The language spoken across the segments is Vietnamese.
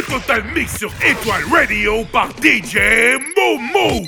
Le Total Mix sur Étoile Radio par DJ Momo.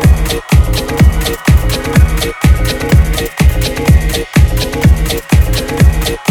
Thank you.